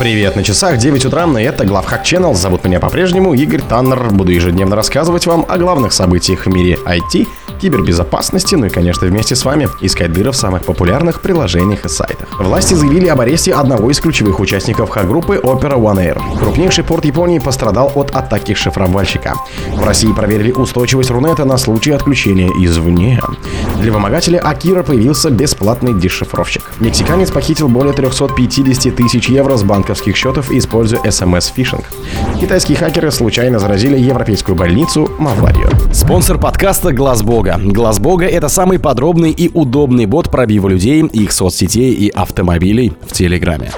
Привет, на часах 9 утра, и это Главхак Channel. Зовут меня по-прежнему Игорь Таннер. Буду ежедневно рассказывать вам о главных событиях в мире IT, кибербезопасности, ну и, конечно, вместе с вами искать дыры в самых популярных приложениях и сайтах. Власти заявили об аресте одного из ключевых участников хак-группы Opera One Air. Крупнейший порт Японии пострадал от атаки шифровальщика. В России проверили устойчивость Рунета на случай отключения извне. Для вымогателя Акира появился бесплатный дешифровщик. Мексиканец похитил более 350 тысяч евро с банковских счетов, используя SMS-фишинг. Китайские хакеры случайно заразили европейскую больницу Маварию. Спонсор подкаста Глаз Бога. Глаз Бога это самый подробный и удобный бот пробива людей, их соцсетей и автомобилей в Телеграме.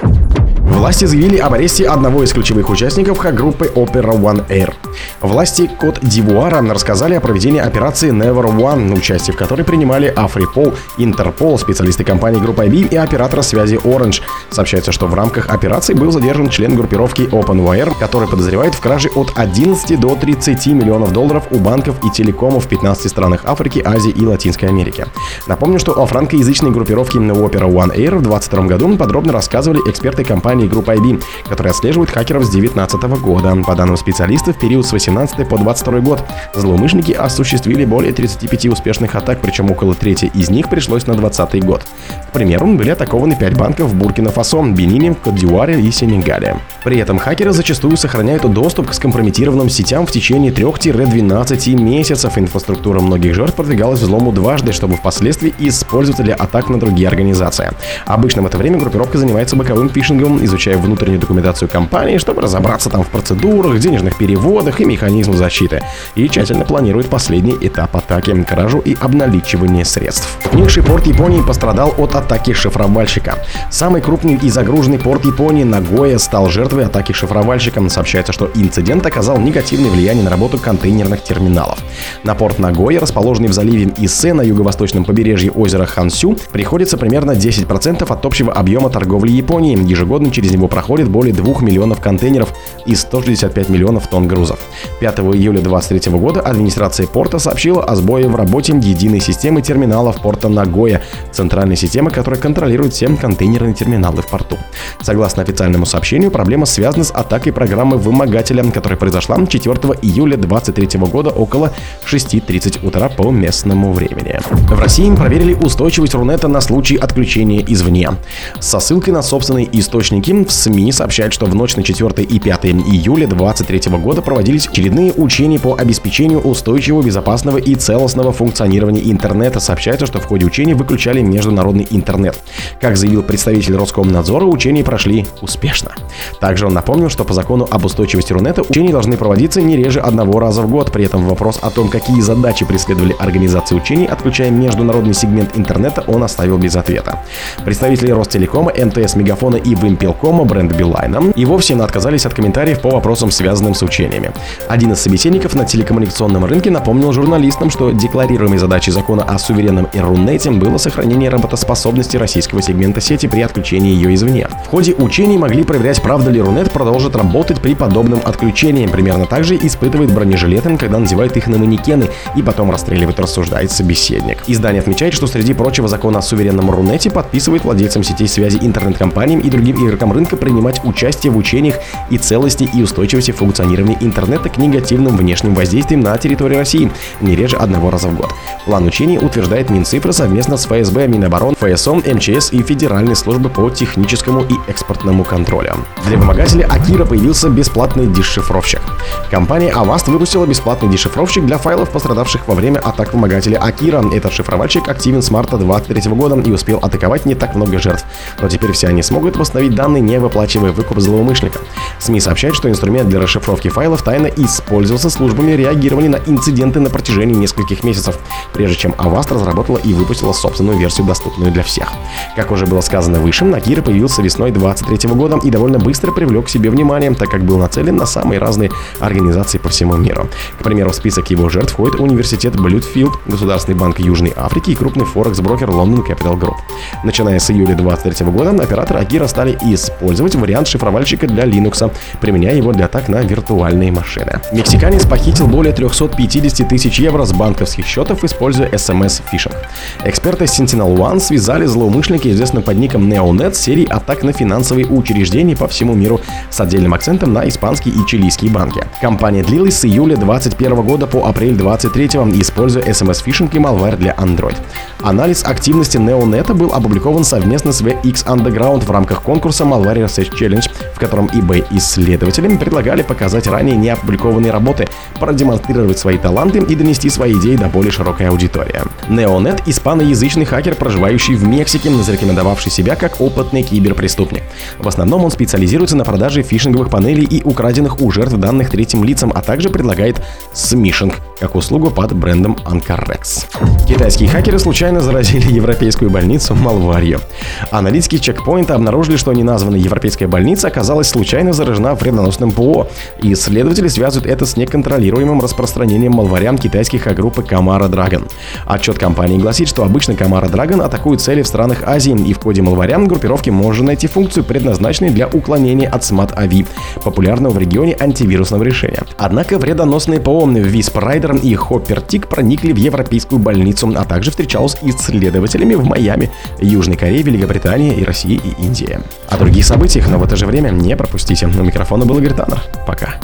Власти заявили об аресте одного из ключевых участников хак-группы Opera One Air. Власти Кот Дивуара рассказали о проведении операции Never One, участие в которой принимали Африпол, Интерпол, специалисты компании группы IB и оператора связи Orange. Сообщается, что в рамках операции был задержан член группировки OpenWire, который подозревает в краже от 11 до 30 миллионов долларов у банков и телекомов в 15 странах Африки, Азии и Латинской Америки. Напомню, что о франкоязычной группировке Opera One Air в 2022 году подробно рассказывали эксперты компании компании группы IB, которая отслеживает хакеров с 2019 года. По данным специалистов, в период с 18 по 22 год злоумышленники осуществили более 35 успешных атак, причем около трети из них пришлось на 2020 год. К примеру, были атакованы 5 банков в Буркина-Фасо, Бенине, Кодюаре и Сенегале. При этом хакеры зачастую сохраняют доступ к скомпрометированным сетям в течение 3-12 месяцев. Инфраструктура многих жертв продвигалась взлому дважды, чтобы впоследствии использовать для атак на другие организации. Обычно в это время группировка занимается боковым фишингом, изучая внутреннюю документацию компании, чтобы разобраться там в процедурах, денежных переводах и механизмах защиты. И тщательно планирует последний этап атаки – кражу и обналичивание средств. Крупнейший порт Японии пострадал от атаки шифровальщика. Самый крупный и загруженный порт Японии Нагоя стал жертвой атаки шифровальщика. Сообщается, что инцидент оказал негативное влияние на работу контейнерных терминалов. На порт Нагоя, расположенный в заливе Исе на юго-восточном побережье озера Хансю, приходится примерно 10% от общего объема торговли Японии. Ежегодно через него проходит более 2 миллионов контейнеров и 165 миллионов тонн грузов. 5 июля 2023 года администрация порта сообщила о сбое в работе единой системы терминалов порта Нагоя, центральной системы, которая контролирует все контейнерные терминалы в порту. Согласно официальному сообщению, проблема связана с атакой программы вымогателя, которая произошла 4 июля 2023 года около 6.30 утра по местному времени. В России проверили устойчивость Рунета на случай отключения извне. Со ссылкой на собственные источники Ким в СМИ сообщает, что в ночь на 4 и 5 июля 2023 года проводились очередные учения по обеспечению устойчивого, безопасного и целостного функционирования интернета. Сообщается, что в ходе учений выключали международный интернет. Как заявил представитель Роскомнадзора, учения прошли успешно. Также он напомнил, что по закону об устойчивости Рунета учения должны проводиться не реже одного раза в год. При этом вопрос о том, какие задачи преследовали организации учений, отключая международный сегмент интернета, он оставил без ответа. Представители Ростелекома, МТС, Мегафона и Вимпел Белкома, бренд Билайна, и вовсе отказались от комментариев по вопросам, связанным с учениями. Один из собеседников на телекоммуникационном рынке напомнил журналистам, что декларируемой задачей закона о суверенном Ирунете было сохранение работоспособности российского сегмента сети при отключении ее извне. В ходе учений могли проверять, правда ли Рунет продолжит работать при подобном отключении. Примерно так же испытывает бронежилеты, когда надевает их на манекены и потом расстреливает, рассуждает собеседник. Издание отмечает, что среди прочего закон о суверенном Рунете подписывает владельцам сетей связи интернет-компаниям и другим игрокам игрокам рынка принимать участие в учениях и целости и устойчивости функционирования интернета к негативным внешним воздействиям на территории России не реже одного раза в год. План учений утверждает Минцифра совместно с ФСБ, Миноборон, ФСО, МЧС и Федеральной службы по техническому и экспортному контролю. Для вымогателя Акира появился бесплатный дешифровщик. Компания Avast выпустила бесплатный дешифровщик для файлов, пострадавших во время атак вымогателя Акира. Этот шифровальщик активен с марта 2023 года и успел атаковать не так много жертв. Но теперь все они смогут восстановить данные, не выплачивая выкуп злоумышленника. СМИ сообщают, что инструмент для расшифровки файлов тайно использовался службами реагирования на инциденты на протяжении нескольких месяцев, прежде чем Avast разработала и выпустила собственную версию, доступную для всех. Как уже было сказано выше, Накира появился весной 2023 года и довольно быстро привлек к себе внимание, так как был нацелен на самые разные организации по всему миру. К примеру, в список его жертв входит университет Блюдфилд, Государственный банк Южной Африки и крупный форекс-брокер London Capital Group. Начиная с июля 2023 года, операторы Акира стали использовать вариант шифровальщика для Linux, применяя его для атак на виртуальные машины. Мексиканец похитил более 350 тысяч евро с банковских счетов, используя SMS-фишинг. Эксперты Sentinel One связали злоумышленника, известного под ником NeoNet, серией атак на финансовые учреждения по всему миру с отдельным акцентом на испанские и чилийские банки. Компания длилась с июля 2021 года по апрель 2023, используя SMS-фишинг и malware для Android. Анализ активности NeoNet был опубликован совместно с VX Underground в рамках конкурса Malware Research Challenge, в котором eBay исследователям предлагали показать ранее не опубликованные работы, продемонстрировать свои таланты и донести свои идеи до более широкой аудитории. NeoNet — испаноязычный хакер, проживающий в Мексике, зарекомендовавший себя как опытный киберпреступник. В основном он специализируется на продаже фишинговых панелей и украденных у жертв данных третьим лицам, а также предлагает смишинг как услугу под брендом Ancarex. Китайские хакеры случайно заразили европейскую больницу малварью. Аналитики чекпоинта обнаружили, что неназванная европейская больница оказалась случайно заражена вредоносным ПО, и исследователи связывают это с неконтролируемым распространением малварян китайских группы Камара Dragon. Отчет компании гласит, что обычно Камара Dragon атакует цели в странах Азии, и в коде малварян группировки можно найти функцию, предназначенную для уклонения от SMAT-AVI, популярного в регионе антивирусного решения. Однако вредоносные ПО Wisp Rider и Hopper Tick проникли в европейскую больницу, а также встречалась с исследователями в Майами, Южной Корее, Великобритании и России и Индии. О других событиях, но в это же время не пропустите. У микрофона был Игорь Таннер. Пока.